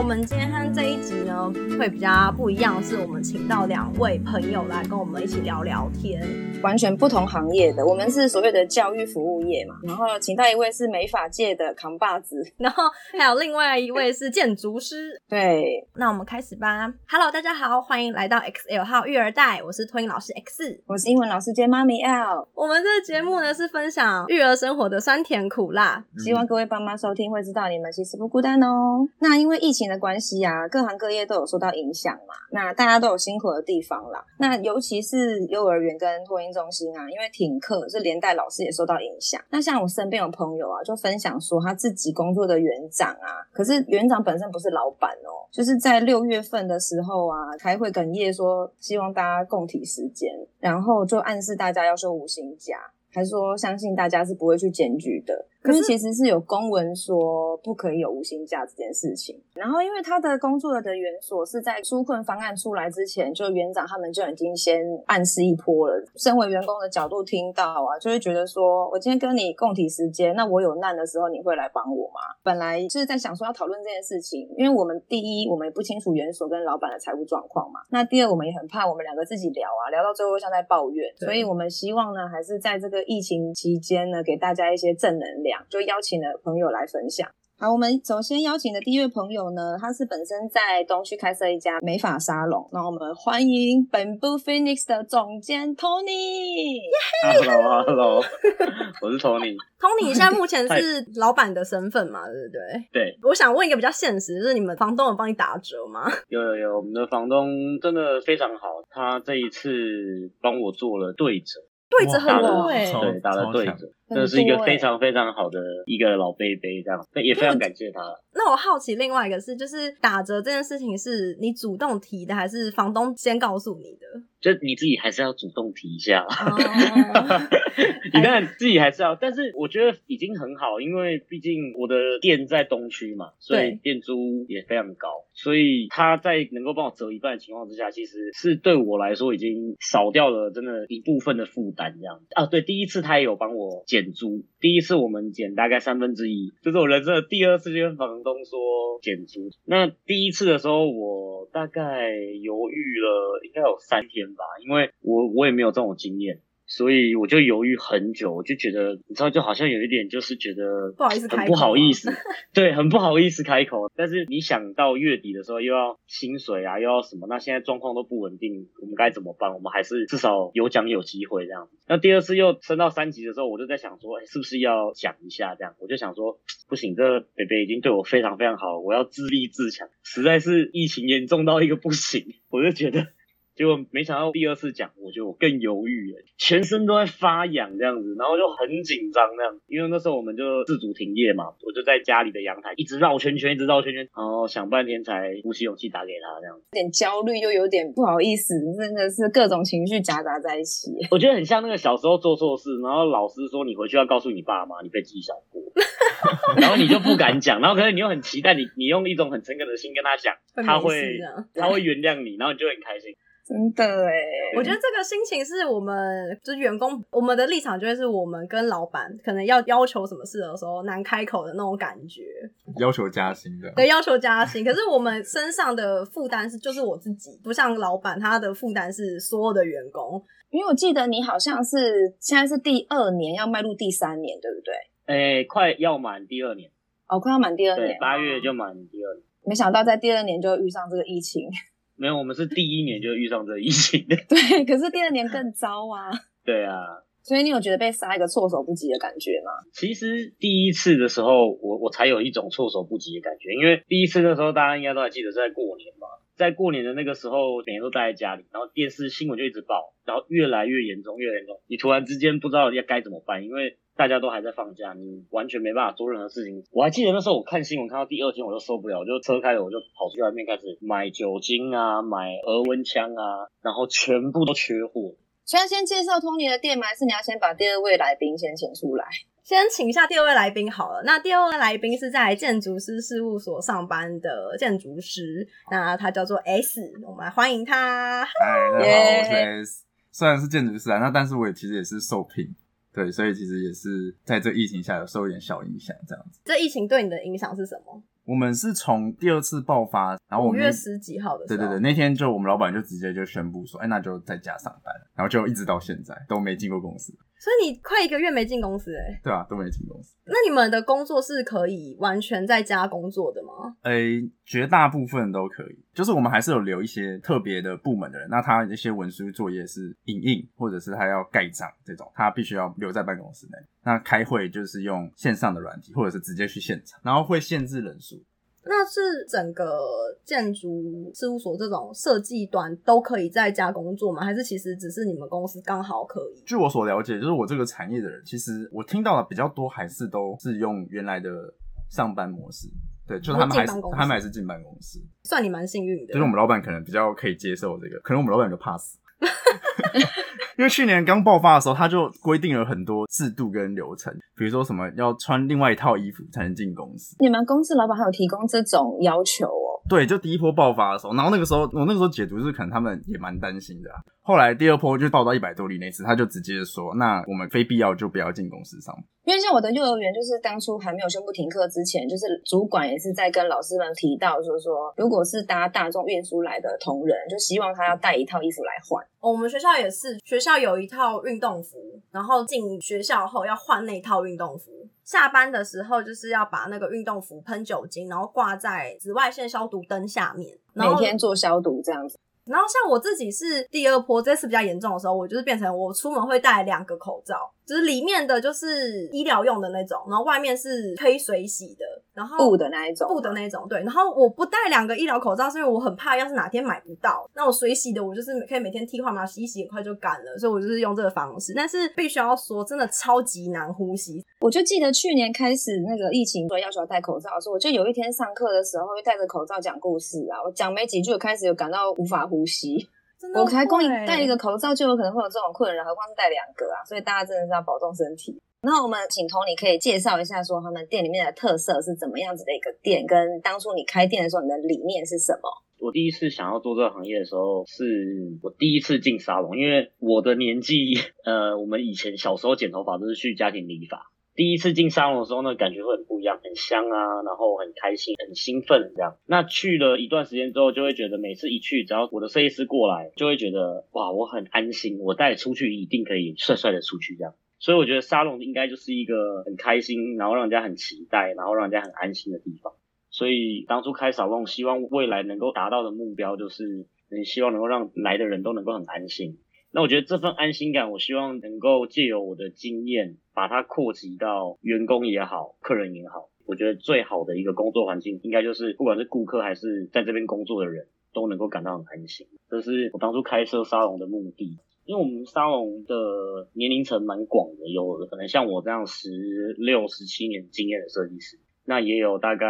我们今天这一集呢，会比较不一样，是我们请到两位朋友来跟我们一起聊聊天，完全不同行业的。我们是所谓的教育服务业嘛，然后请到一位是美发界的扛把子，然后还有另外一位是建筑师。对，那我们开始吧。Hello，大家好，欢迎来到 XL 号育儿袋，我是托英老师 X，我是英文老师兼妈咪 L。我们这个节目呢是分享育儿生活的酸甜苦辣，希望各位爸妈收听会知道你们其实不孤单哦。那因为疫情的关系啊，各行各业都有受到影响嘛，那大家都有辛苦的地方啦。那尤其是幼儿园跟托婴中心啊，因为停课，是连带老师也受到影响。那像我身边有朋友啊，就分享说他自己工作的园长啊，可是园长本身不是老板哦，就是在六月份的时候啊，开会哽咽说希望大家共体时间，然后就暗示大家要休五星假，还说相信大家是不会去检举的。可是其实是有公文说不可以有无薪假这件事情，然后因为他的工作的园所是在纾困方案出来之前，就园长他们就已经先暗示一波了。身为员工的角度听到啊，就会觉得说，我今天跟你共体时间，那我有难的时候你会来帮我吗？本来就是在想说要讨论这件事情，因为我们第一我们也不清楚园所跟老板的财务状况嘛，那第二我们也很怕我们两个自己聊啊，聊到最后像在抱怨，所以我们希望呢，还是在这个疫情期间呢，给大家一些正能量。就邀请了朋友来分享。好，我们首先邀请的第一位朋友呢，他是本身在东区开设一家美发沙龙。那我们欢迎本部 Phoenix 的总监 Tony。Hello，Hello，我是 Tony。Tony 现在目前是老板的身份嘛，对不对？对。我想问一个比较现实，就是你们房东有帮你打折吗？有有有，我们的房东真的非常好，他这一次帮我做了对折。对折很多哎，对，打了对折，这是一个非常非常好的一个老贝贝，这样，也非常感谢他。那我好奇另外一个是，就是打折这件事情是你主动提的，还是房东先告诉你的？就你自己还是要主动提一下，你当然自己还是要，但是我觉得已经很好，因为毕竟我的店在东区嘛，所以店租也非常高，所以他在能够帮我折一半的情况之下，其实是对我来说已经少掉了真的一部分的负担这样啊。对，第一次他也有帮我减租，第一次我们减大概三分之一，这是我人生的第二次跟房东说减租。那第一次的时候，我大概犹豫了应该有三天。吧，因为我我也没有这种经验，所以我就犹豫很久，我就觉得你知道，就好像有一点就是觉得不好意思，很不好意思，对，很不好意思开口。但是你想到月底的时候又要薪水啊，又要什么，那现在状况都不稳定，我们该怎么办？我们还是至少有奖有机会这样。那第二次又升到三级的时候，我就在想说，哎，是不是要讲一下这样？我就想说，不行，这北北已经对我非常非常好了，我要自立自强。实在是疫情严重到一个不行，我就觉得。结果没想到第二次讲，我觉得我更犹豫了，全身都在发痒这样子，然后就很紧张那样。因为那时候我们就自主停业嘛，我就在家里的阳台一直绕圈圈，一直绕圈圈，然后想半天才鼓起勇气打给他这样。有点焦虑又有点不好意思，真的是各种情绪夹杂在一起。我觉得很像那个小时候做错事，然后老师说你回去要告诉你爸妈你被记小过，然后你就不敢讲，然后可是你又很期待你你用一种很诚恳的心跟他讲，他会他会原谅你，然后你就很开心。真的哎，我觉得这个心情是我们就是员工，我们的立场就会是我们跟老板可能要要求什么事的时候难开口的那种感觉，要求加薪的，对，要求加薪。可是我们身上的负担是就是我自己，不像老板他的负担是所有的员工。因为我记得你好像是现在是第二年要迈入第三年，对不对？哎，快要满第二年，哦，快要满第二年，八月就满第二年。没想到在第二年就遇上这个疫情。没有，我们是第一年就遇上这疫情的。对，可是第二年更糟啊。对啊，所以你有觉得被杀一个措手不及的感觉吗？其实第一次的时候，我我才有一种措手不及的感觉，因为第一次的时候，大家应该都还记得是在过年嘛，在过年的那个时候，每天都待在家里，然后电视新闻就一直报，然后越来越严重，越来越严重，你突然之间不知道要该怎么办，因为。大家都还在放假，你完全没办法做任何事情。我还记得那时候我看新闻看到第二天我就受不了，我就车开了我就跑出去外面开始买酒精啊，买额温枪啊，然后全部都缺货。需要先介绍托尼的店吗？还是你要先把第二位来宾先请出来？先请一下第二位来宾好了。那第二位来宾是在建筑师事务所上班的建筑师，那他叫做 S，我们来欢迎他。嗨，大家好，我是 S。虽然是建筑师啊，那但是我也其实也是受聘。对，所以其实也是在这疫情下有受一点小影响，这样子。这疫情对你的影响是什么？我们是从第二次爆发，然后五月十几号的时候，对对对，那天就我们老板就直接就宣布说，哎，那就在家上班，然后就一直到现在都没进过公司。所以你快一个月没进公司哎、对啊，都没进公司。那你们的工作是可以完全在家工作的吗？诶，绝大部分都可以，就是我们还是有留一些特别的部门的人，那他一些文书作业是影印，或者是他要盖章这种，他必须要留在办公室内。那开会就是用线上的软体，或者是直接去现场，然后会限制人数。那是整个建筑事务所这种设计端都可以在家工作吗？还是其实只是你们公司刚好可以？据我所了解，就是我这个产业的人，其实我听到的比较多，还是都是用原来的上班模式。对，就是他们还是他们还是进办公室，算你蛮幸运的。就是我们老板可能比较可以接受这个，可能我们老板就怕死。因为去年刚爆发的时候，他就规定了很多制度跟流程，比如说什么要穿另外一套衣服才能进公司。你们公司老板还有提供这种要求哦？对，就第一波爆发的时候，然后那个时候我那个时候解读是可能他们也蛮担心的、啊。后来第二波就爆到一百多例那次，他就直接说，那我们非必要就不要进公司上班。因为像我的幼儿园，就是当初还没有宣布停课之前，就是主管也是在跟老师们提到说说，如果是搭大众运输来的同仁，就希望他要带一套衣服来换。哦我们学校也是，学校有一套运动服，然后进学校后要换那套运动服。下班的时候就是要把那个运动服喷酒精，然后挂在紫外线消毒灯下面，然每天做消毒这样子。然后像我自己是第二波，这次比较严重的时候，我就是变成我出门会戴两个口罩，就是里面的就是医疗用的那种，然后外面是可以水洗的，然后布的那一种，布的那种，对。然后我不戴两个医疗口罩，是因为我很怕，要是哪天买不到，那我水洗的，我就是可以每天替换嘛，洗一洗很快就干了，所以我就是用这个方式。但是必须要说，真的超级难呼吸。我就记得去年开始那个疫情说要求戴口罩的时候，我就有一天上课的时候会戴着口罩讲故事啊，我讲没几句，我开始有感到无法呼吸。真的我才光一会戴一个口罩就有可能会有这种困扰，何况是戴两个啊！所以大家真的是要保重身体。那我们请 Tony 可以介绍一下，说他们店里面的特色是怎么样子的一个店，跟当初你开店的时候你的理念是什么？我第一次想要做这个行业的时候，是我第一次进沙龙，因为我的年纪，呃，我们以前小时候剪头发都是去家庭理发。第一次进沙龙的时候，呢感觉会很不一样，很香啊，然后很开心、很兴奋这样。那去了一段时间之后，就会觉得每次一去，只要我的设计师过来，就会觉得哇，我很安心，我带出去一定可以帅帅的出去这样。所以我觉得沙龙应该就是一个很开心，然后让人家很期待，然后让人家很安心的地方。所以当初开沙龙，希望未来能够达到的目标就是，嗯，希望能够让来的人都能够很安心。那我觉得这份安心感，我希望能够借由我的经验，把它扩及到员工也好，客人也好。我觉得最好的一个工作环境，应该就是不管是顾客还是在这边工作的人，都能够感到很安心。这是我当初开设沙龙的目的。因为我们沙龙的年龄层蛮广的，有可能像我这样十六、十七年经验的设计师，那也有大概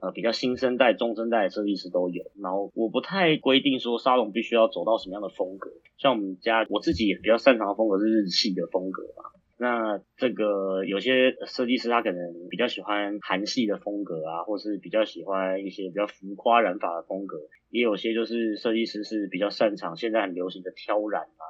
呃比较新生代、中生代的设计师都有。然后我不太规定说沙龙必须要走到什么样的风格，像我们家我自己也比较擅长的风格是日系的风格吧。那这个有些设计师他可能比较喜欢韩系的风格啊，或是比较喜欢一些比较浮夸染发的风格，也有些就是设计师是比较擅长现在很流行的挑染啊，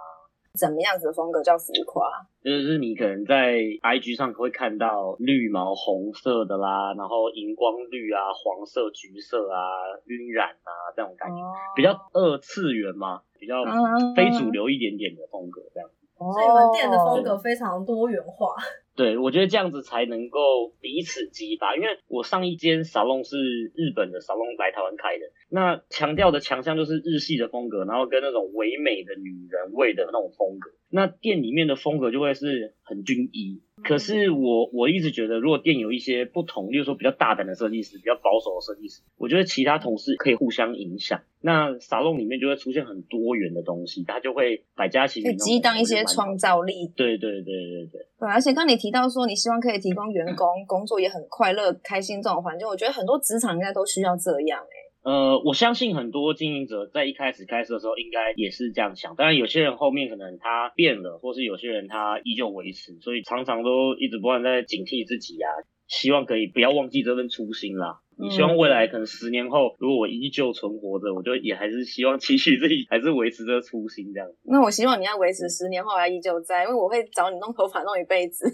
怎么样子的风格叫浮夸？就是你可能在 IG 上会看到绿毛红色的啦，然后荧光绿啊、黄色、橘色啊、晕染啊这种感觉，哦比较二次元嘛，比较嗯非主流一点点的风格这样。所所以你们店的风格非常多元化。对，我觉得这样子才能够彼此激发。因为我上一间沙龙是日本的沙龙来台湾开的，那强调的强项就是日系的风格，然后跟那种唯美的女人味的那种风格。那店里面的风格就会是很均一。可是我我一直觉得，如果店有一些不同，例如说比较大胆的设计师，比较保守的设计师，我觉得其他同事可以互相影响。那沙龙里面就会出现很多元的东西，它就会百家齐鸣，激荡一些创造力。对对对对对。对，而且刚你提到说，你希望可以提供员工 工作也很快乐、开心这种环境，我觉得很多职场应该都需要这样、欸。呃，我相信很多经营者在一开始开始的时候，应该也是这样想。当然，有些人后面可能他变了，或是有些人他依旧维持，所以常常都一直不断在警惕自己啊，希望可以不要忘记这份初心啦。希望未来可能十年后，如果我依旧存活着，我就也还是希望期许自己还是维持着初心这样。那我希望你要维持十年后还依旧在，因为我会找你弄头发弄一辈子。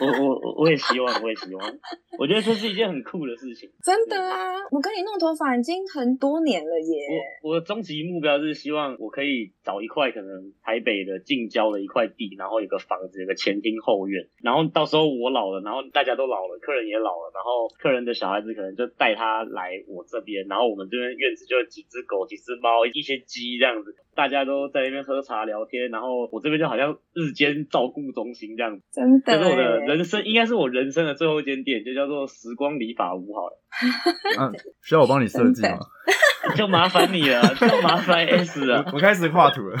我我我我也希望，我也希望。我觉得这是一件很酷的事情。真的啊，我跟你弄头发已经很多年了耶。我我的终极目标是希望我可以找一块可能台北的近郊的一块地，然后有个房子，有个前厅后院，然后到时候我老了，然后大家都老了，客人也老了，然后客人的小孩子可能就带他来我这边，然后我们这边院子就有几只狗、几只猫、一些鸡这样子，大家都在那边喝茶聊天，然后我这边就好像日间照顾中心这样子，真的，这是我的人生，应该是我人生的最后一间店，就叫做时光理发屋好了。嗯，需要我帮你设计吗？就麻烦你了，就麻烦 S 了。我 开始画图了。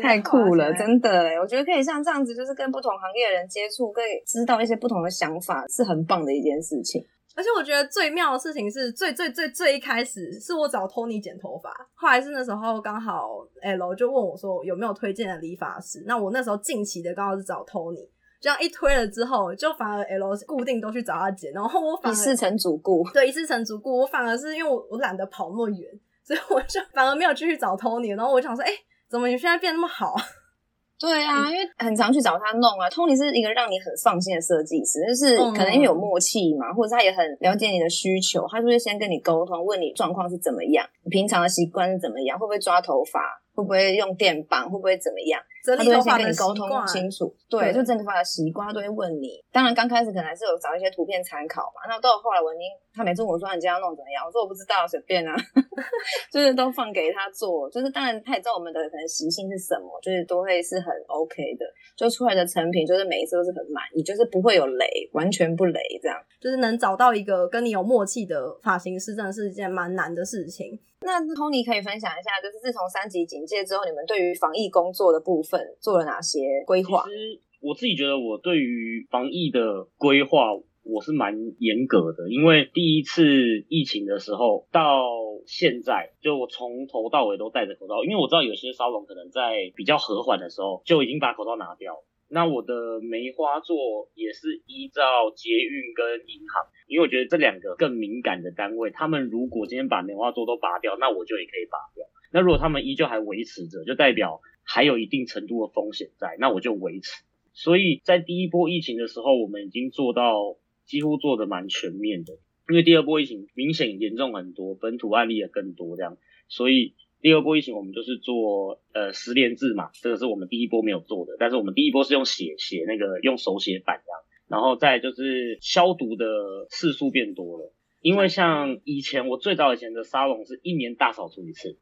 太酷了，真的哎！我觉得可以像这样子，就是跟不同行业的人接触，可以知道一些不同的想法，是很棒的一件事情。而且我觉得最妙的事情是最最最最一开始是我找 Tony 剪头发，后来是那时候刚好 L 就问我说有没有推荐的理发师，那我那时候近期的刚好是找 Tony，这样一推了之后，就反而 L 固定都去找他剪，然后我反而一次成主顾，对，一次成主顾，我反而是因为我我懒得跑那么远，所以我就反而没有继续找 Tony，然后我想说，哎。怎么你现在变那么好？对啊，因为很常去找他弄啊。Tony 是一个让你很放心的设计师，就是可能因为有默契嘛，或者他也很了解你的需求，他就会先跟你沟通，问你状况是怎么样，你平常的习惯是怎么样，会不会抓头发。会不会用电棒？会不会怎么样？他都会先跟你沟通清楚。对，就整理头发的习惯，他都会问你。当然，刚开始可能还是有找一些图片参考嘛。那到后来，文英他每次问我说：“你今天要弄怎么样？”我说：“我不知道，随便啊。”就是都放给他做。就是当然，他也知道我们的可能习性是什么，就是都会是很 OK 的。就出来的成品，就是每一次都是很满意，就是不会有雷，完全不雷这样。就是能找到一个跟你有默契的发型师，真的是一件蛮难的事情。那 Tony 可以分享一下，就是自从三级警戒之后，你们对于防疫工作的部分做了哪些规划？其实我自己觉得，我对于防疫的规划我是蛮严格的，因为第一次疫情的时候到现在，就我从头到尾都戴着口罩，因为我知道有些沙龙可能在比较和缓的时候就已经把口罩拿掉了。那我的梅花座也是依照捷运跟银行，因为我觉得这两个更敏感的单位，他们如果今天把梅花座都拔掉，那我就也可以拔掉。那如果他们依旧还维持着，就代表还有一定程度的风险在，那我就维持。所以在第一波疫情的时候，我们已经做到几乎做的蛮全面的，因为第二波疫情明显严重很多，本土案例也更多这样，所以。第二波疫情，我们就是做呃十连制嘛，这个是我们第一波没有做的，但是我们第一波是用写写那个用手写板这样，然后再就是消毒的次数变多了，因为像以前我最早以前的沙龙是一年大扫除一次，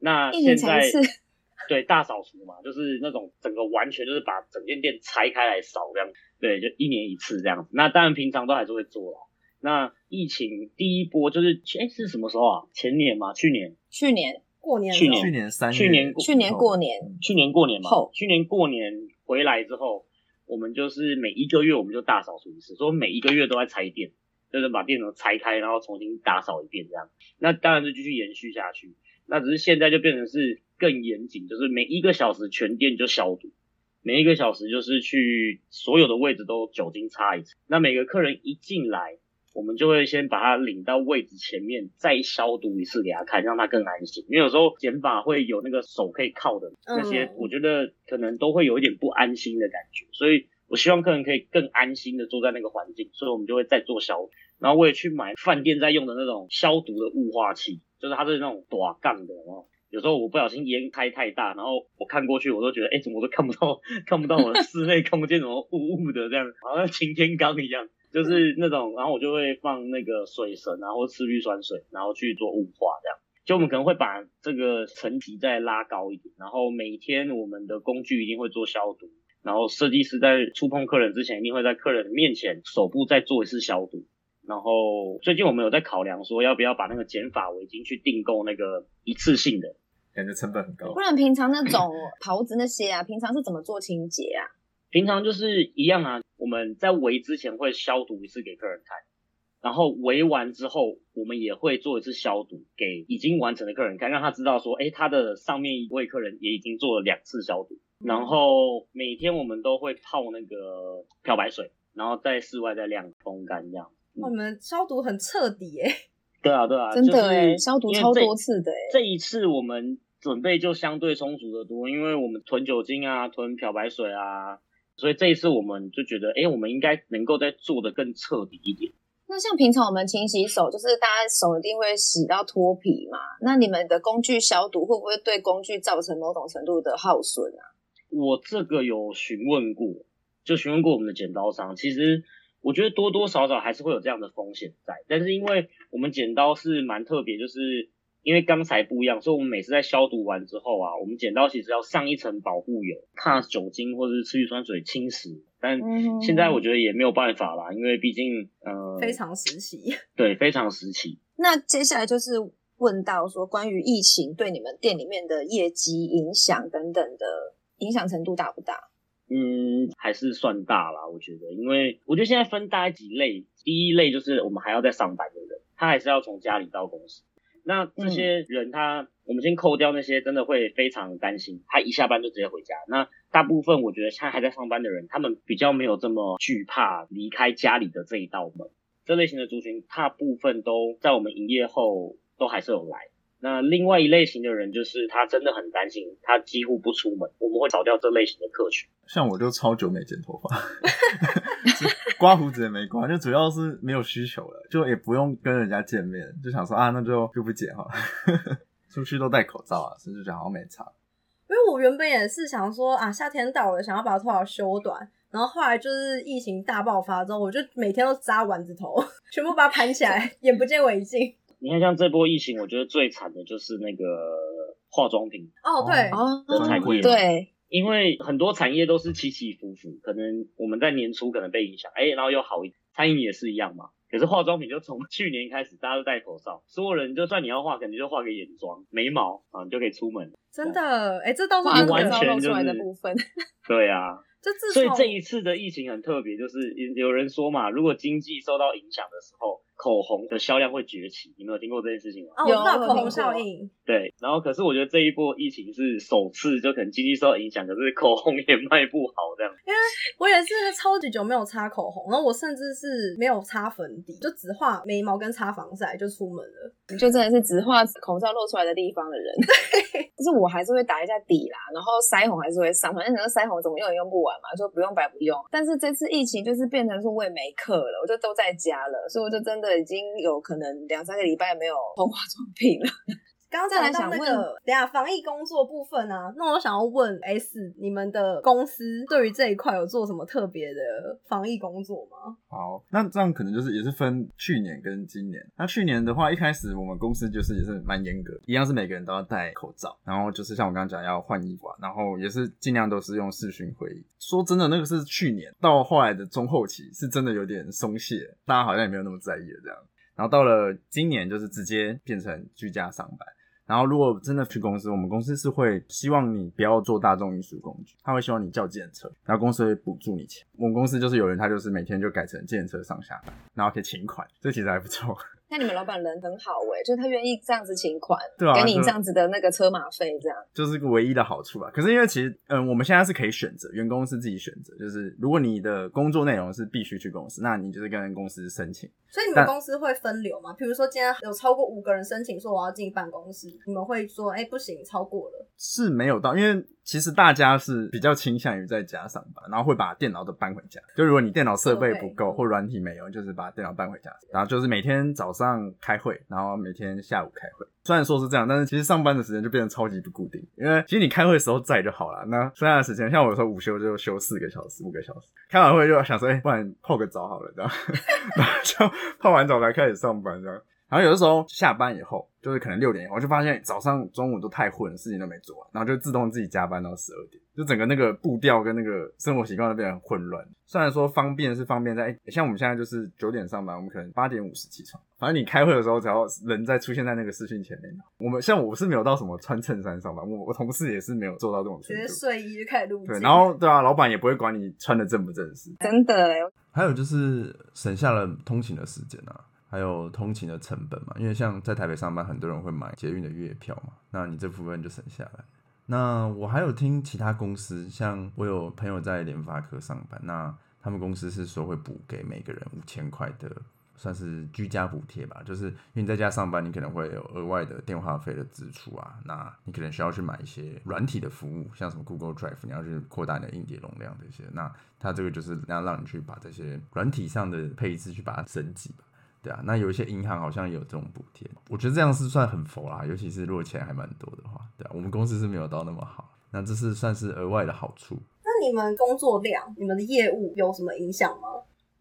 那现在对大扫除嘛，就是那种整个完全就是把整间店拆开来扫这样，对，就一年一次这样子，那当然平常都还是会做啦。那疫情第一波就是哎是什么时候啊？前年吗？去年？去年。过年，去年去年三去年去年过年，去年过年嘛，去年过年回来之后，我们就是每一个月我们就大扫除一次，说每一个月都在拆店，就是把店都拆开，然后重新打扫一遍这样。那当然是继续延续下去，那只是现在就变成是更严谨，就是每一个小时全店就消毒，每一个小时就是去所有的位置都酒精擦一次。那每个客人一进来。我们就会先把它领到位置前面，再消毒一次给他看，让他更安心。因为有时候剪法会有那个手可以靠的那些，我觉得可能都会有一点不安心的感觉。所以我希望客人可以更安心的坐在那个环境，所以我们就会再做消毒。然后我也去买饭店在用的那种消毒的雾化器，就是它是那种短杠的。然后有时候我不小心烟开太大，然后我看过去，我都觉得，哎，怎么都看不到，看不到我的室内，看不见什么雾雾的，这样好像擎天岗一样。就是那种，然后我就会放那个水神，然后次氯酸水，然后去做雾化这样。就我们可能会把这个层级再拉高一点，然后每天我们的工具一定会做消毒，然后设计师在触碰客人之前，一定会在客人面前手部再做一次消毒。然后最近我们有在考量说，要不要把那个减法围巾去订购那个一次性的，感觉成本很高。不然平常那种 袍子那些啊，平常是怎么做清洁啊？平常就是一样啊，我们在围之前会消毒一次给客人看，然后围完之后，我们也会做一次消毒给已经完成的客人看，让他知道说，哎，他的上面一位客人也已经做了两次消毒。然后每天我们都会泡那个漂白水，然后在室外再晾风干这样。我们消毒很彻底哎。对啊，对啊，真的哎，消毒超多次的哎。这一次我们准备就相对充足的多，因为我们囤酒精啊，囤漂白水啊，所以这一次我们就觉得，哎，我们应该能够再做的更彻底一点。那像平常我们勤洗手，就是大家手一定会洗到脱皮嘛？那你们的工具消毒会不会对工具造成某种程度的耗损啊？我这个有询问过，就询问过我们的剪刀商，其实。我觉得多多少少还是会有这样的风险在，但是因为我们剪刀是蛮特别，就是因为钢材不一样，所以我们每次在消毒完之后啊，我们剪刀其实要上一层保护油，怕酒精或者是次氯酸水侵蚀。但现在我觉得也没有办法啦，因为毕竟呃非常时期，对，非常时期。那接下来就是问到说关于疫情对你们店里面的业绩影响等等的影响程度大不大？嗯，还是算大啦，我觉得，因为我觉得现在分大概几类，第一类就是我们还要在上班的人，他还是要从家里到公司。那这些人他，我们先扣掉那些真的会非常担心，他一下班就直接回家。那大部分我觉得现在还在上班的人，他们比较没有这么惧怕离开家里的这一道门。这类型的族群，大部分都在我们营业后都还是有来。那另外一类型的人，就是他真的很担心，他几乎不出门，我们会找掉这类型的客群。像我就超久没剪头发，刮胡子也没刮，就主要是没有需求了，就也不用跟人家见面，就想说啊，那就就不剪哈。出去都戴口罩啊，所以就觉得好像没差。因为我原本也是想说啊，夏天到了，想要把头发修短，然后后来就是疫情大爆发之后，我就每天都扎丸子头，全部把它盘起来，眼不见为净。你看，像这波疫情，我觉得最惨的就是那个化妆品哦，对哦，产业对，因为很多产业都是起起伏伏，可能我们在年初可能被影响，哎，然后又好一，餐饮也是一样嘛。可是化妆品就从 去年开始，大家都戴口罩，所有人就算你要化，可能就化个眼妆、眉毛啊，你就可以出门。真的，哎，这倒是完全出来的部分。对啊，这所以这一次的疫情很特别，就是有人说嘛，如果经济受到影响的时候。口红的销量会崛起，你没有听过这件事情吗？哦，我知道口红效应。对，然后可是我觉得这一波疫情是首次，就可能经济受到影响，可是口红也卖不好这样。因为我也是超级久没有擦口红，然后我甚至是没有擦粉底，就只画眉毛跟擦防晒就出门了。你就真的是只画口罩露出来的地方的人。对，就是我还是会打一下底啦，然后腮红还是会上，反正那个腮红怎么用也用不完嘛，就不用白不用。但是这次疫情就是变成说我也没课了，我就都在家了，所以我就真的。已经有可能两三个礼拜没有碰化妆品了。刚才讲那个，等下防疫工作部分啊，那我想要问 S，你们的公司对于这一块有做什么特别的防疫工作吗？好，那这样可能就是也是分去年跟今年。那去年的话，一开始我们公司就是也是蛮严格，一样是每个人都要戴口罩，然后就是像我刚刚讲要换衣服，然后也是尽量都是用视讯会议。说真的，那个是去年到后来的中后期，是真的有点松懈，大家好像也没有那么在意了这样。然后到了今年，就是直接变成居家上班。然后如果真的去公司，我们公司是会希望你不要做大众运输工具，他会希望你叫计程车，然后公司会补助你钱。我们公司就是有人，他就是每天就改成计程车上下班，然后可以请款，这其实还不错。那你们老板人很好哎，就是他愿意这样子请款，对啊，给你这样子的那个车马费，这样就是个唯一的好处吧。可是因为其实，嗯，我们现在是可以选择，员工是自己选择，就是如果你的工作内容是必须去公司，那你就是跟公司申请。所以你们公司会分流吗？比如说今天有超过五个人申请说我要进办公室，你们会说，哎，不行，超过了。是没有到，因为。其实大家是比较倾向于在家上班，然后会把电脑都搬回家。就如果你电脑设备不够或软体没有，就是把电脑搬回家，然后就是每天早上开会，然后每天下午开会。虽然说是这样，但是其实上班的时间就变得超级不固定。因为其实你开会的时候在就好了，那剩下的时间，像我有时候午休就休四个小时、五个小时，开完会就想说，哎，不然泡个澡好了，这样，然后就泡完澡才开始上班，这样。然后有的时候下班以后，就是可能六点以后，就发现早上、中午都太混，事情都没做完，然后就自动自己加班到十二点，就整个那个步调跟那个生活习惯都变得很混乱。虽然说方便是方便在，像我们现在就是九点上班，我们可能八点五十起床，反正你开会的时候，只要人在出现在那个视讯前面，我们像我是没有到什么穿衬衫上班，我我同事也是没有做到这种程度，直接睡衣就开始录。对，然后对啊，老板也不会管你穿的正不正式，真的。还有就是省下了通勤的时间啊。还有通勤的成本嘛，因为像在台北上班，很多人会买捷运的月票嘛，那你这部分就省下来。那我还有听其他公司，像我有朋友在联发科上班，那他们公司是说会补给每个人五千块的算是居家补贴吧，就是因为你在家上班，你可能会有额外的电话费的支出啊，那你可能需要去买一些软体的服务，像什么 Google Drive，你要去扩大你的硬碟容量这些，那它这个就是要让你去把这些软体上的配置去把它升级吧。对啊，那有一些银行好像也有这种补贴，我觉得这样是算很佛啦，尤其是如果钱还蛮多的话，对啊，我们公司是没有到那么好，那这是算是额外的好处。那你们工作量、你们的业务有什么影响吗？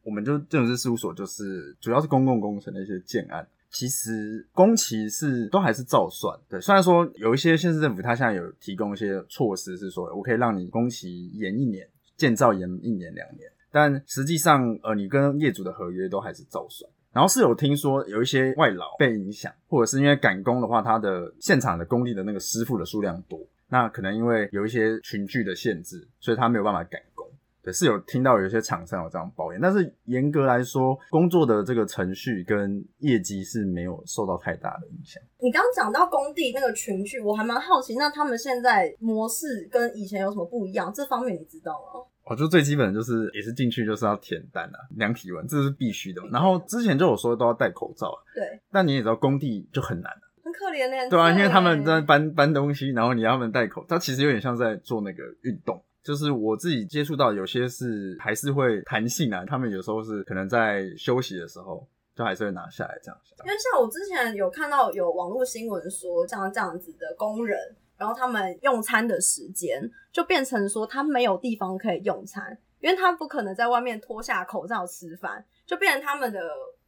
我们就建筑师事务所，就是主要是公共工程的一些建案，其实工期是都还是照算。对，虽然说有一些县市政府它现在有提供一些措施，是说我可以让你工期延一年，建造延一年两年，但实际上呃，你跟业主的合约都还是照算。然后是有听说有一些外劳被影响，或者是因为赶工的话，他的现场的工地的那个师傅的数量多，那可能因为有一些群聚的限制，所以他没有办法赶工。对，是有听到有一些厂商有这样抱怨，但是严格来说，工作的这个程序跟业绩是没有受到太大的影响。你刚讲到工地那个群聚，我还蛮好奇，那他们现在模式跟以前有什么不一样？这方面你知道吗？哦，就最基本的就是也是进去就是要填单啊，量体温，这是必须的。然后之前就有说都要戴口罩，啊对。但你也知道工地就很难很可怜呢。对啊，因为他们在搬搬东西，然后你要他们戴口罩，其实有点像在做那个运动。就是我自己接触到有些是还是会弹性啊，他们有时候是可能在休息的时候就还是会拿下来这样。因为像我之前有看到有网络新闻说，像这样子的工人。然后他们用餐的时间就变成说他没有地方可以用餐，因为他不可能在外面脱下口罩吃饭，就变成他们的。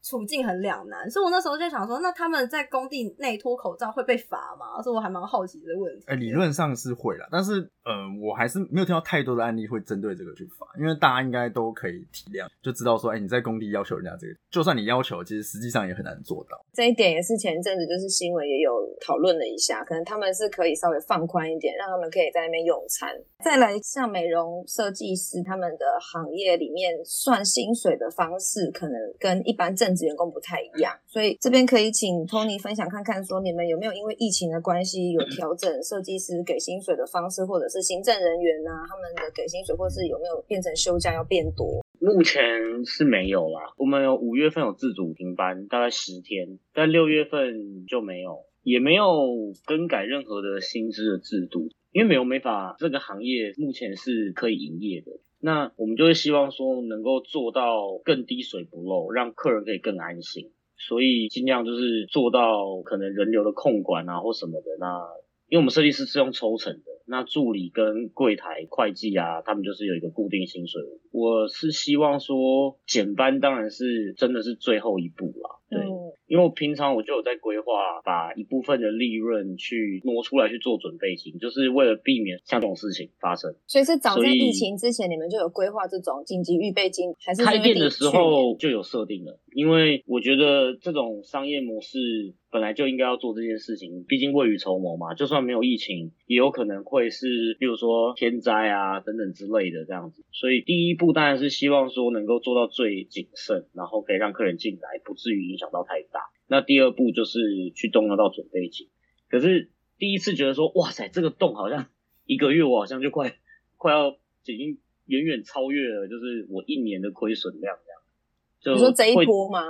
处境很两难，所以我那时候就想说，那他们在工地内脱口罩会被罚吗？所以我还蛮好奇这个问题。哎，理论上是会啦，但是呃，我还是没有听到太多的案例会针对这个去罚，因为大家应该都可以体谅，就知道说，哎，你在工地要求人家这个，就算你要求，其实实际上也很难做到。这一点也是前阵子就是新闻也有讨论了一下，可能他们是可以稍微放宽一点，让他们可以在那边用餐。再来，像美容设计师他们的行业里面算薪水的方式，可能跟一般正职员工不太一样，所以这边可以请 Tony 分享看看，说你们有没有因为疫情的关系有调整设计师给薪水的方式，或者是行政人员啊他们的给薪水，或是有没有变成休假要变多？目前是没有啦，我们有五月份有自主停班，大概十天，但六月份就没有，也没有更改任何的薪资的制度，因为美容美发这个行业目前是可以营业的。那我们就会希望说能够做到更低水不漏，让客人可以更安心，所以尽量就是做到可能人流的控管啊或什么的。那因为我们设计师是用抽成的，那助理跟柜台会计啊，他们就是有一个固定薪水。我是希望说减班当然是真的是最后一步啦，对。因为我平常我就有在规划，把一部分的利润去挪出来去做准备金，就是为了避免像这种事情发生。所以是早在疫情之前，你们就有规划这种紧急预备金，还是开店的时候就有设定了？因为我觉得这种商业模式本来就应该要做这件事情，毕竟未雨绸缪嘛。就算没有疫情，也有可能会是，比如说天灾啊等等之类的这样子。所以第一步当然是希望说能够做到最谨慎，然后可以让客人进来，不至于影响到太大。那第二步就是去动用到准备金，可是第一次觉得说，哇塞，这个洞好像 一个月我好像就快快要已经远远超越了，就是我一年的亏损量这样。你说这一波吗？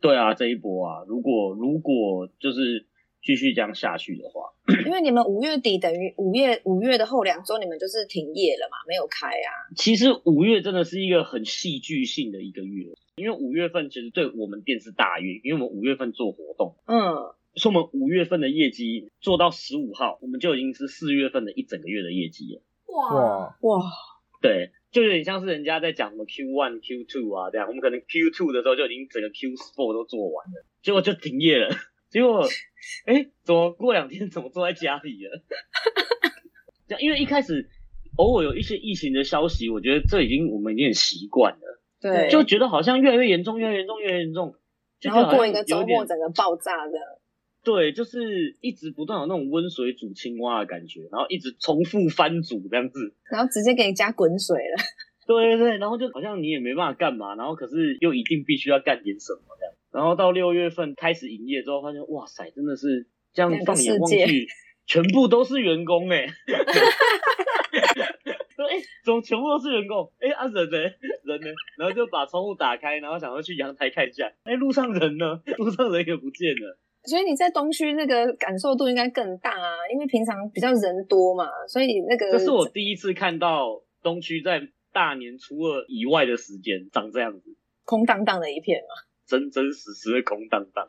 对啊，这一波啊，如果如果就是继续这样下去的话，因为你们五月底等于五月五月的后两周，你们就是停业了嘛，没有开啊。其实五月真的是一个很戏剧性的一个月。因为五月份其实对我们店是大运，因为我们五月份做活动，嗯，说我们五月份的业绩做到十五号，我们就已经是四月份的一整个月的业绩了。哇哇，对，就有点像是人家在讲什么 Q one、Q two 啊这样，我们可能 Q two 的时候就已经整个 Q four 都做完了，结果就停业了。结果，哎，怎么过两天怎么坐在家里了？因为一开始偶尔有一些疫情的消息，我觉得这已经我们已经很习惯了。对，就觉得好像越来越严重，越来越严重，越来越严重。然后过一个周末，整个爆炸的。对，就是一直不断有那种温水煮青蛙的感觉，然后一直重复翻煮这样子，然后直接给你加滚水了。对对对，然后就好像你也没办法干嘛，然后可是又一定必须要干点什么这样。然后到六月份开始营业之后，发现哇塞，真的是这样放眼望去，全部都是员工哎。说哎，怎么全部都是人工？哎，阿婶呢？人呢？然后就把窗户打开，然后想要去阳台看一下，哎，路上人呢？路上人也不见了。所以你在东区那个感受度应该更大啊，因为平常比较人多嘛，所以那个这是我第一次看到东区在大年初二以外的时间长这样子，空荡荡的一片嘛，真真实实的空荡荡，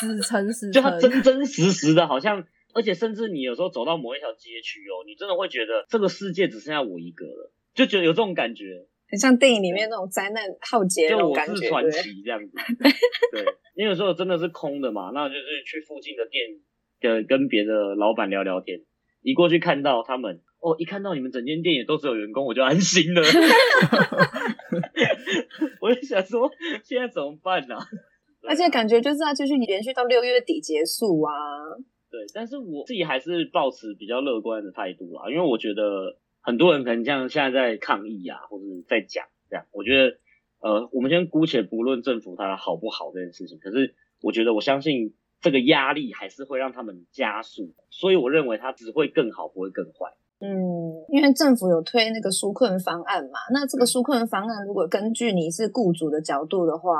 死沉死就它。真真实实的，好像，而且甚至你有时候走到某一条街区哦，你真的会觉得这个世界只剩下我一个了，就觉得有这种感觉，很像电影里面那种灾难浩劫那就我种感觉，是传奇这样子。对，因为有时候真的是空的嘛，那就是去附近的店跟跟别的老板聊聊天，一过去看到他们，哦，一看到你们整间店也都只有员工，我就安心了。我就想说，现在怎么办呢、而且感觉就是要继续连续到六月底结束啊。对，但是我自己还是抱持比较乐观的态度啦，因为我觉得很多人可能像现在在抗议啊，或者在讲这样，我觉得呃，我们先姑且不论政府它好不好这件事情，可是我觉得我相信这个压力还是会让他们加速，所以我认为它只会更好，不会更坏。嗯，因为政府有推那个纾困方案嘛，那这个纾困方案如果根据你是雇主的角度的话，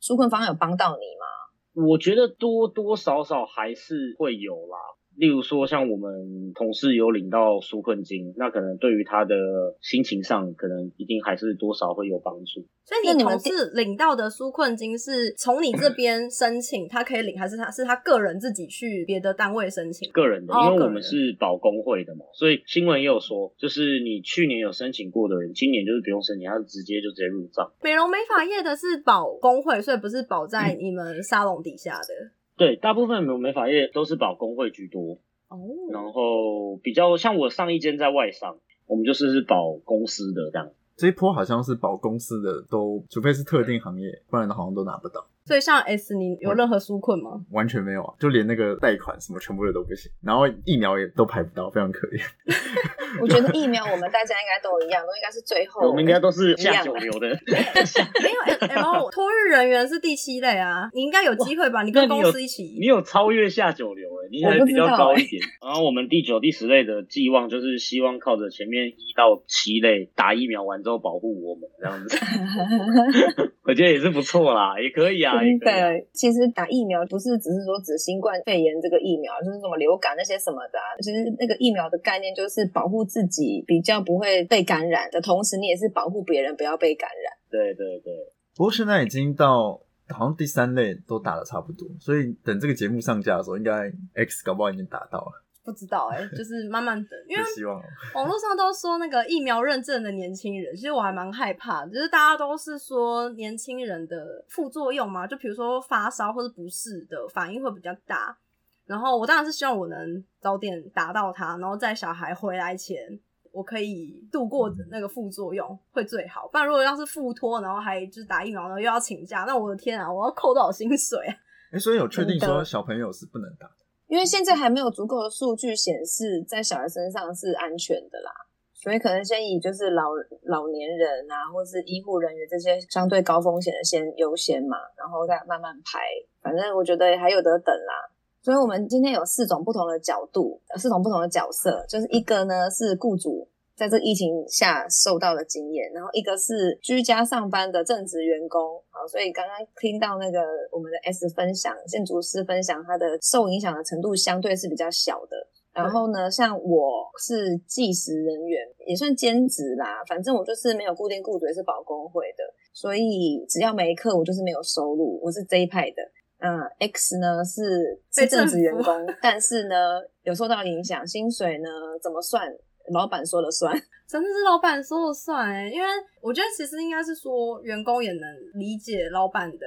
纾困方案有帮到你吗？我觉得多多少少还是会有啦。例如说，像我们同事有领到纾困金，那可能对于他的心情上，可能一定还是多少会有帮助。所以你同事领到的纾困金是从你这边申请，他可以领，还是他是他个人自己去别的单位申请？个人的，哦因为我们是保工会的嘛，所以新闻也有说，就是你去年有申请过的人，今年就是不用申请，他是直接就直接入账。美容美发业的是保工会，所以不是保在你们沙龙底下的。对，大部分美美发业都是保工会居多，哦，然后比较像我上一间在外商，我们就是是保公司的这样。这一波好像是保公司的都，除非是特定行业，不然的好像都拿不到，所以像 S，你有任何纾困吗？完全没有啊，就连那个贷款什么全部的都不行，然后疫苗也都排不到，非常可怜。我觉得疫苗我们大家应该都一样，都应该是最后。我们应该都是下九流的。没有 L 托育人员是第七类啊，你应该有机会吧？你跟公司一起你有超越下九流哎、你还比较高一点。然后我们第九、第十类的寄望就是希望靠着前面一到七类打疫苗完之后保护我们这样子，我觉得也是不错啦，也可以啊，也真可以、啊。的，其实打疫苗不是只是说指新冠肺炎这个疫苗，就是什么流感那些什么的、啊。其实那个疫苗的概念就是保护自己比较不会被感染的同时，你也是保护别人不要被感染。对对对，不过现在已经到好像第三类都打的差不多，所以等这个节目上架的时候，应该 X 搞不好已经打到了，不知道哎、就是慢慢等，因为网络上都说那个疫苗认证的年轻人，其实我还蛮害怕，就是大家都是说年轻人的副作用嘛，就比如说发烧或者不适的反应会比较大。然后我当然是希望我能早点达到它，然后在小孩回来前，我可以度过那个副作用会最好。不然如果要是复托，然后还就是打疫苗，然后又要请假，那我的天啊，我要扣多少薪水啊？哎、所以有确定说小朋友是不能打的，因为现在还没有足够的数据显示在小孩身上是安全的啦，所以可能先以就是老老年人啊，或是医护人员这些相对高风险的先优先嘛，然后再慢慢排。反正我觉得还有得等啦。所以我们今天有四种不同的角度，四种不同的角色，就是一个呢是雇主在这疫情下受到的经验，然后一个是居家上班的正职员工。好，所以刚刚听到那个我们的 S 分享，建筑师分享他的受影响的程度相对是比较小的。然后呢，像我是计时人员，也算兼职啦，反正我就是没有固定雇主，也是保工会的，所以只要没课，我就是没有收入，我是这一派的。嗯，X 呢是是正职员工，但是呢有受到影响，薪水呢怎么算，老板说了算。真的是老板说了算哎，因为我觉得其实应该是说员工也能理解老板的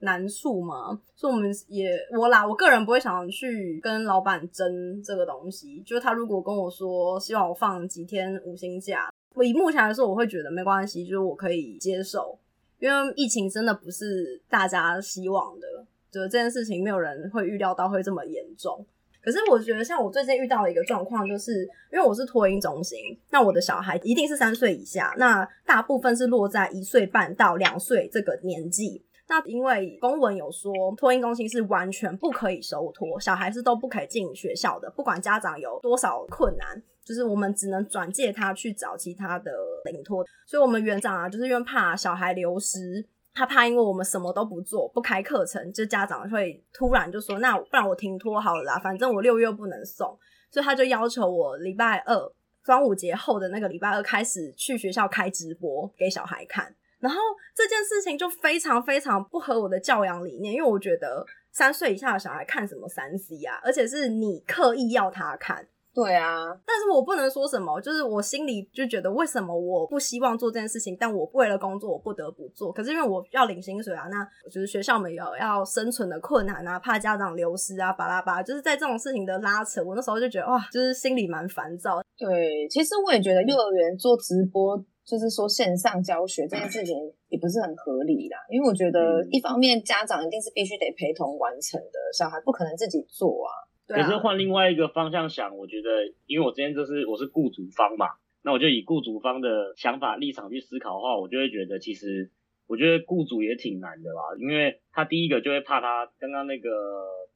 难处嘛，所以我们也我啦，我个人不会想去跟老板争这个东西。就是他如果跟我说希望我放几天五星假，我以目前来说我会觉得没关系，就是我可以接受，因为疫情真的不是大家希望的，就是这件事情没有人会预料到会这么严重。可是我觉得，像我最近遇到的一个状况，就是因为我是托婴中心，那我的小孩一定是三岁以下，那大部分是落在一岁半到两岁这个年纪。那因为公文有说，托婴中心是完全不可以收托，小孩是都不可以进学校的，不管家长有多少困难，就是我们只能转介他去找其他的领托。所以，我们园长啊，就是因为怕小孩流失，他怕因为我们什么都不做，不开课程，就家长会突然就说，那不然我停托好了啦，反正我六月不能送，所以他就要求我礼拜二端午节后的那个礼拜二开始去学校开直播给小孩看。然后这件事情就非常非常不合我的教养理念，因为我觉得三岁以下的小孩看什么三 C 啊，而且是你刻意要他看。对啊，但是我不能说什么，就是我心里就觉得为什么我不希望做这件事情，但我为了工作我不得不做。可是因为我要领薪水啊，那就是学校没有要生存的困难啊，怕家长流失啊，巴拉巴，就是在这种事情的拉扯，我那时候就觉得哇，就是心里蛮烦躁。对，其实我也觉得幼儿园做直播。就是说线上教学这件事情也不是很合理啦，因为我觉得一方面家长一定是必须得陪同完成的，小孩不可能自己做啊。可是换另外一个方向想，我觉得，因为我之前就是我是雇主方嘛，那我就以雇主方的想法立场去思考的话，我就会觉得其实我觉得雇主也挺难的啦，因为他第一个就会怕他刚刚那个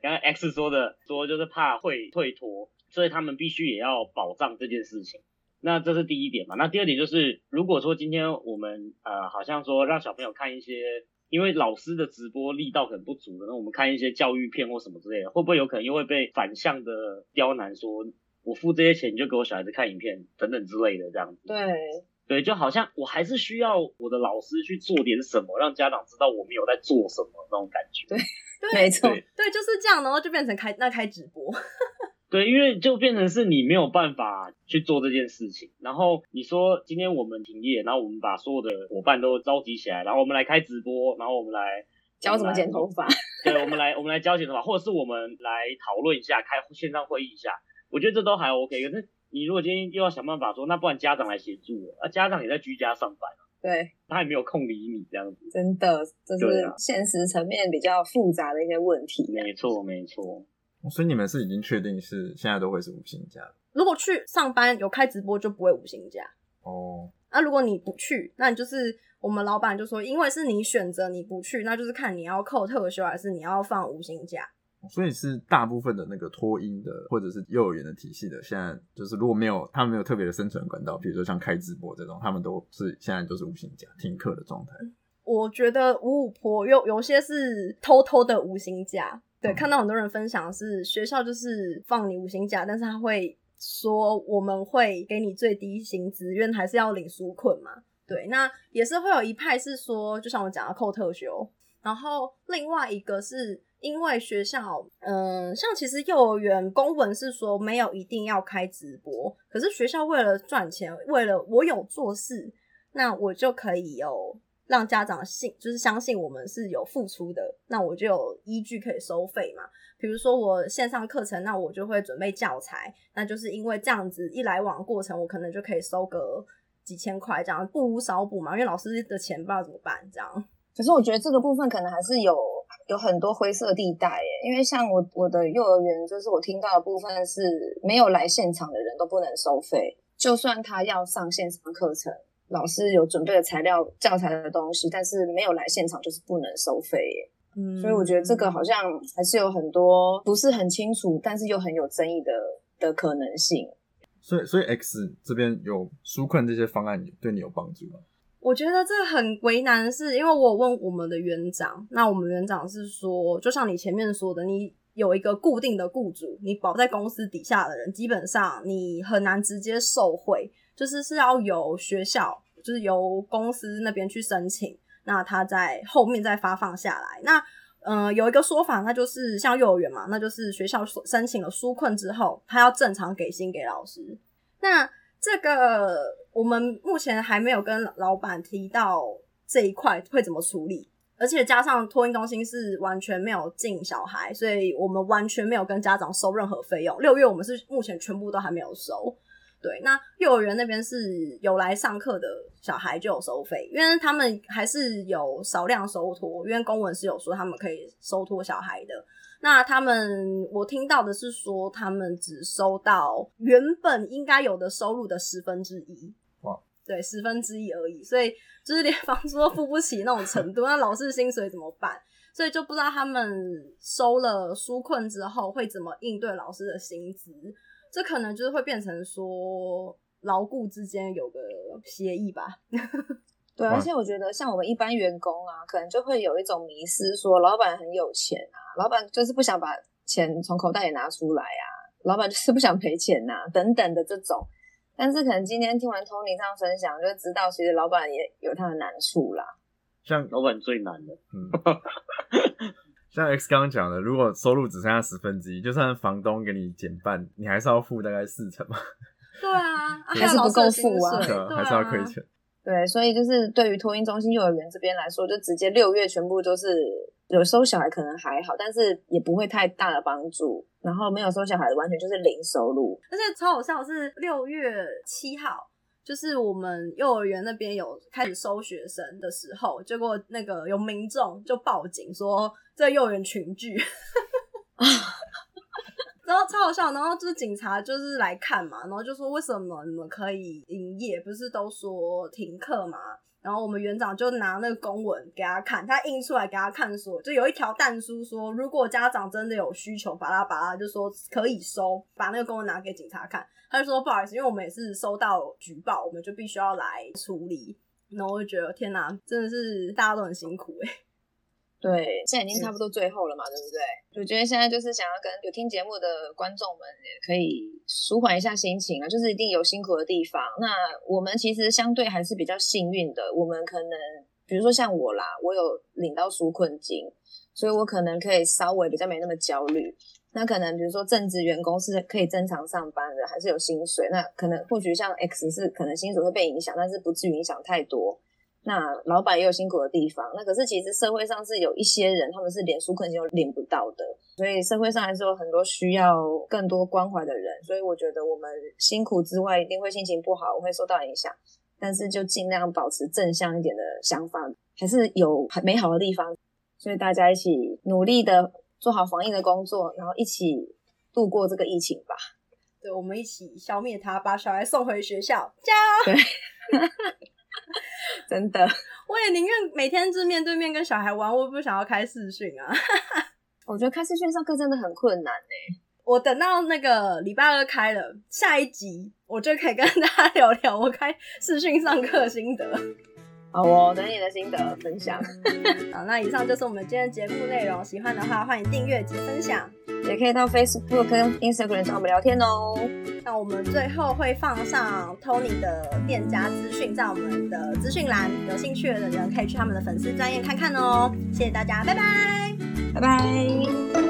刚刚 X 说的说就是怕会退脱，所以他们必须也要保障这件事情。那这是第一点嘛？那第二点就是，如果说今天我们呃，好像说让小朋友看一些，因为老师的直播力道可能不足的，那我们看一些教育片或什么之类的，会不会有可能又会被反向的刁难，说我付这些钱你就给我小孩子看影片等等之类的这样子？对对，就好像我还是需要我的老师去做点什么，让家长知道我们有在做什么那种感觉。对，没错，对，就是这样，然后就变成开那开直播。对，因为就变成是你没有办法去做这件事情。然后你说今天我们停业，然后我们把所有的伙伴都召集起来，然后我们来开直播，然后我们来教怎么剪头发。对，我们来我们来教剪头发，或者是我们来讨论一下，开线上会议一下。我觉得这都还 OK。可是你如果今天又要想办法说，那不然家长来协助我，啊，家长也在居家上班对，他也没有空理你这样子。真的，这是现实层面比较复杂的一些问题。没错，没错。所以你们是已经确定是现在都会是五星假？如果去上班有开直播就不会五星假哦。那如果你不去，那你就是我们老板就说，因为是你选择你不去，那就是看你要扣特休还是你要放五星假。所以是大部分的那个托婴的或者是幼儿园的体系的，现在就是如果没有他们没有特别的生存管道，比如说像开直播这种，他们都是现在都是五星假停课的状态。我觉得五五婆有有些是偷偷的五星假。对，看到很多人分享是学校就是放你五星假，但是他会说我们会给你最低薪资，因为还是要领纾困嘛。对，那也是会有一派是说，就像我讲的扣特休，然后另外一个是因为学校，嗯，像其实幼儿园公文是说没有一定要开直播，可是学校为了赚钱，为了我有做事，那我就可以有。让家长信，就是相信我们是有付出的，那我就有依据可以收费嘛。比如说我线上课程，那我就会准备教材，那就是因为这样子一来往过程，我可能就可以收个几千块，这样不无少补嘛。因为老师的钱不知道怎么办，这样。可是我觉得这个部分可能还是有有很多灰色地带耶，因为像我我的幼儿园，就是我听到的部分是没有来现场的人都不能收费，就算他要上线上课程。老师有准备的材料、教材的东西，但是没有来现场，就是不能收费耶。嗯，所以我觉得这个好像还是有很多不是很清楚，但是又很有争议的的可能性。所以，所以 X 这边有纾困这些方案，对你有帮助吗？我觉得这很为难，是因为我问我们的园长，那我们园长是说，就像你前面说的，你有一个固定的雇主，你保在公司底下的人，基本上你很难直接受贿。就是是要由学校，就是由公司那边去申请，那他在后面再发放下来。那嗯，有一个说法，那就是像幼儿园嘛，那就是学校申请了纾困之后，他要正常给薪给老师。那这个我们目前还没有跟老板提到这一块会怎么处理，而且加上托婴中心是完全没有进小孩，所以我们完全没有跟家长收任何费用。六月我们是目前全部都还没有收。对，那幼儿园那边是有来上课的小孩就有收费，因为他们还是有少量收托，因为公文是有说他们可以收托小孩的。那他们我听到的是说，他们只收到原本应该有的收入的十分之一，哇，对，十分之一而已，所以就是连房租都付不起那种程度，那老师薪水怎么办？所以就不知道他们收了纾困之后会怎么应对老师的薪资。这可能就是会变成说牢固之间有个协议吧。对，而且我觉得像我们一般员工啊，可能就会有一种迷失，说老板很有钱啊，老板就是不想把钱从口袋里拿出来啊，老板就是不想赔钱呐，等等的这种。但是可能今天听完 Tony 这样分享，就知道其实老板也有他的难处啦。像老板最难的，嗯，像 X 刚刚讲的，如果收入只剩下十分之一，就算房东给你减半，你还是要付大概四成嘛。对啊，还是不够付啊，对，还是要亏钱。对，所以就是对于托婴中心、幼儿园这边来说，就直接六月全部都是有收小孩可能还好，但是也不会太大的帮助。然后没有收小孩的，完全就是零收入。而且超好笑是六月七号，就是我们幼儿园那边有开始收学生的时候，结果那个有民众就报警说这幼儿园群聚。然后超好笑，然后就是警察就是来看嘛，然后就说为什么你们可以营业？不是都说停课嘛？然后我们园长就拿那个公文给他看，他印出来给他看，说就有一条弹书说，如果家长真的有需求，巴拉巴拉，就说可以收，把那个公文拿给警察看。他就说不好意思，因为我们也是收到举报，我们就必须要来处理。然后我就觉得天哪，真的是大家都很辛苦哎。对，现在已经差不多最后了嘛，对不对？我觉得现在就是想要跟有听节目的观众们，也可以舒缓一下心情啊。就是一定有辛苦的地方，那我们其实相对还是比较幸运的。我们可能，比如说像我啦，我有领到纾困金，所以我可能可以稍微比较没那么焦虑。那可能比如说正职员工是可以正常上班的，还是有薪水。那可能或许像 X 是可能薪水会被影响，但是不至于影响太多。那老板也有辛苦的地方，那可是其实社会上是有一些人，他们是连纾困金都领不到的，所以社会上还是有很多需要更多关怀的人，所以我觉得我们辛苦之外，一定会心情不好，会受到影响，但是就尽量保持正向一点的想法，还是有很美好的地方，所以大家一起努力的做好防疫的工作，然后一起度过这个疫情吧。对，我们一起消灭它，把小孩送回学校，加油！对。真的，我也宁愿每天是面对面跟小孩玩，我不想要开视讯啊。我觉得开视讯上课真的很困难呢。我等到那个礼拜二开了，下一集我就可以跟大家聊聊我开视讯上课心得。好，我等你的心得分享。好，那以上就是我们今天节目内容。喜欢的话，欢迎订阅及分享，也可以到 Facebook 跟 Instagram 找我们聊天哦。那我们最后会放上 Tony 的店家资讯在我们的资讯栏，有兴趣的人可以去他们的粉丝专页看看哦。谢谢大家，拜拜，拜拜。